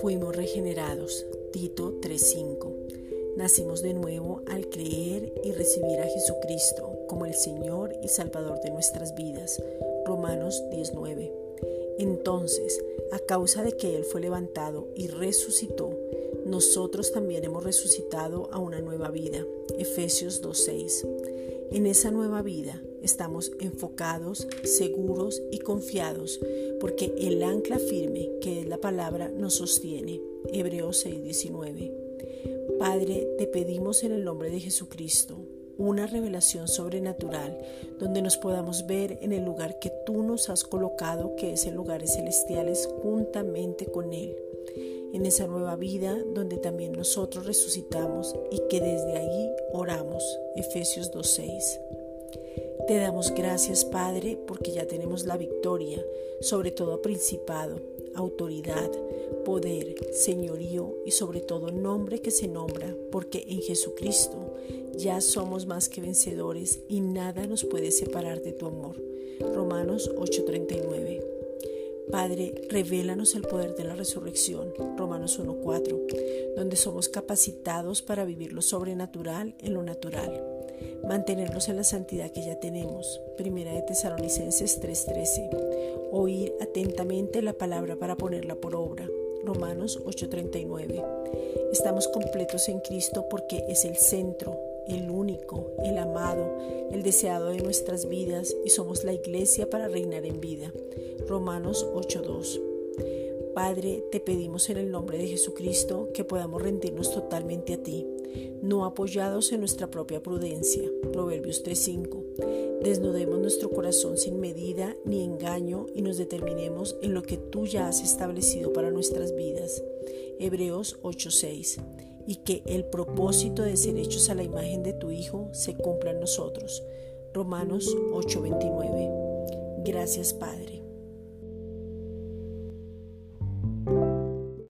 Fuimos regenerados. Tito 3:5. Nacimos de nuevo al creer y recibir a Jesucristo como el Señor y Salvador de nuestras vidas. Romanos 19. Entonces, a causa de que Él fue levantado y resucitó, nosotros también hemos resucitado a una nueva vida. Efesios 2.6. En esa nueva vida estamos enfocados, seguros y confiados, porque el ancla firme, que es la palabra, nos sostiene. Hebreos 6.19. Padre, te pedimos en el nombre de Jesucristo una revelación sobrenatural donde nos podamos ver en el lugar que tú nos has colocado, que es en lugares celestiales, juntamente con Él en esa nueva vida donde también nosotros resucitamos y que desde ahí oramos. Efesios 2.6. Te damos gracias, Padre, porque ya tenemos la victoria sobre todo principado, autoridad, poder, señorío y sobre todo nombre que se nombra, porque en Jesucristo ya somos más que vencedores y nada nos puede separar de tu amor. Romanos 8:39 Padre, revélanos el poder de la resurrección, Romanos 1.4, donde somos capacitados para vivir lo sobrenatural en lo natural, mantenernos en la santidad que ya tenemos, Primera de Tesalonicenses 3.13, oír atentamente la palabra para ponerla por obra, Romanos 8.39. Estamos completos en Cristo porque es el centro, el único, el amado, el deseado de nuestras vidas y somos la iglesia para reinar en vida. Romanos 8:2. Padre, te pedimos en el nombre de Jesucristo que podamos rendirnos totalmente a ti, no apoyados en nuestra propia prudencia. Proverbios 3:5. Desnudemos nuestro corazón sin medida ni engaño y nos determinemos en lo que tú ya has establecido para nuestras vidas. Hebreos 8:6 y que el propósito de ser hechos a la imagen de tu Hijo se cumpla en nosotros. Romanos 8:29. Gracias Padre.